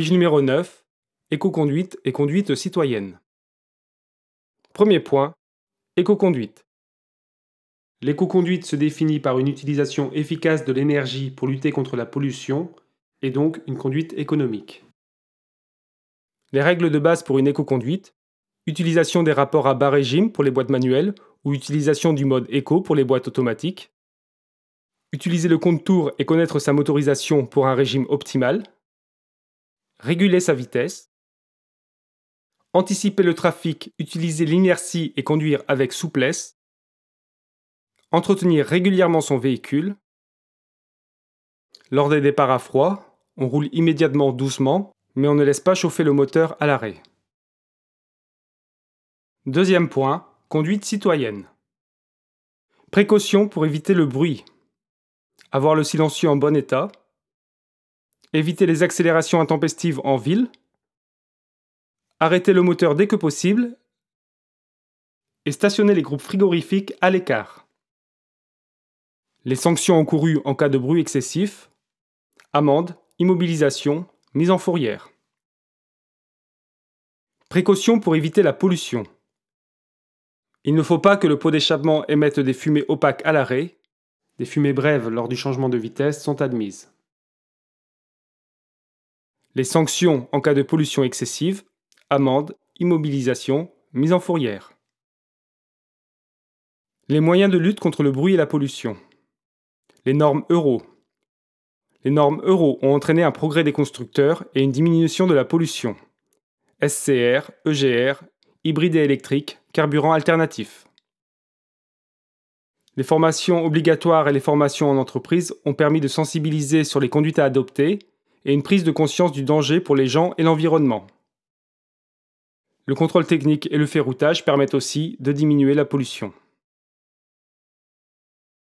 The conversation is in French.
Pige numéro 9. Éco-conduite et conduite citoyenne. Premier point. Éco-conduite. L'éco-conduite se définit par une utilisation efficace de l'énergie pour lutter contre la pollution et donc une conduite économique. Les règles de base pour une éco-conduite utilisation des rapports à bas régime pour les boîtes manuelles ou utilisation du mode éco pour les boîtes automatiques, utiliser le compte tour et connaître sa motorisation pour un régime optimal, réguler sa vitesse, anticiper le trafic, utiliser l'inertie et conduire avec souplesse, entretenir régulièrement son véhicule, lors des départs à froid, on roule immédiatement doucement, mais on ne laisse pas chauffer le moteur à l'arrêt. Deuxième point, conduite citoyenne. Précaution pour éviter le bruit. Avoir le silencieux en bon état. Éviter les accélérations intempestives en ville. Arrêter le moteur dès que possible. Et stationner les groupes frigorifiques à l'écart. Les sanctions encourues en cas de bruit excessif. Amende, immobilisation, mise en fourrière. Précaution pour éviter la pollution. Il ne faut pas que le pot d'échappement émette des fumées opaques à l'arrêt. Des fumées brèves lors du changement de vitesse sont admises. Les sanctions en cas de pollution excessive, amende, immobilisation, mise en fourrière. Les moyens de lutte contre le bruit et la pollution. Les normes euro. Les normes euro ont entraîné un progrès des constructeurs et une diminution de la pollution. SCR, EGR, hybride et électrique, carburant alternatif. Les formations obligatoires et les formations en entreprise ont permis de sensibiliser sur les conduites à adopter et une prise de conscience du danger pour les gens et l'environnement. Le contrôle technique et le ferroutage permettent aussi de diminuer la pollution.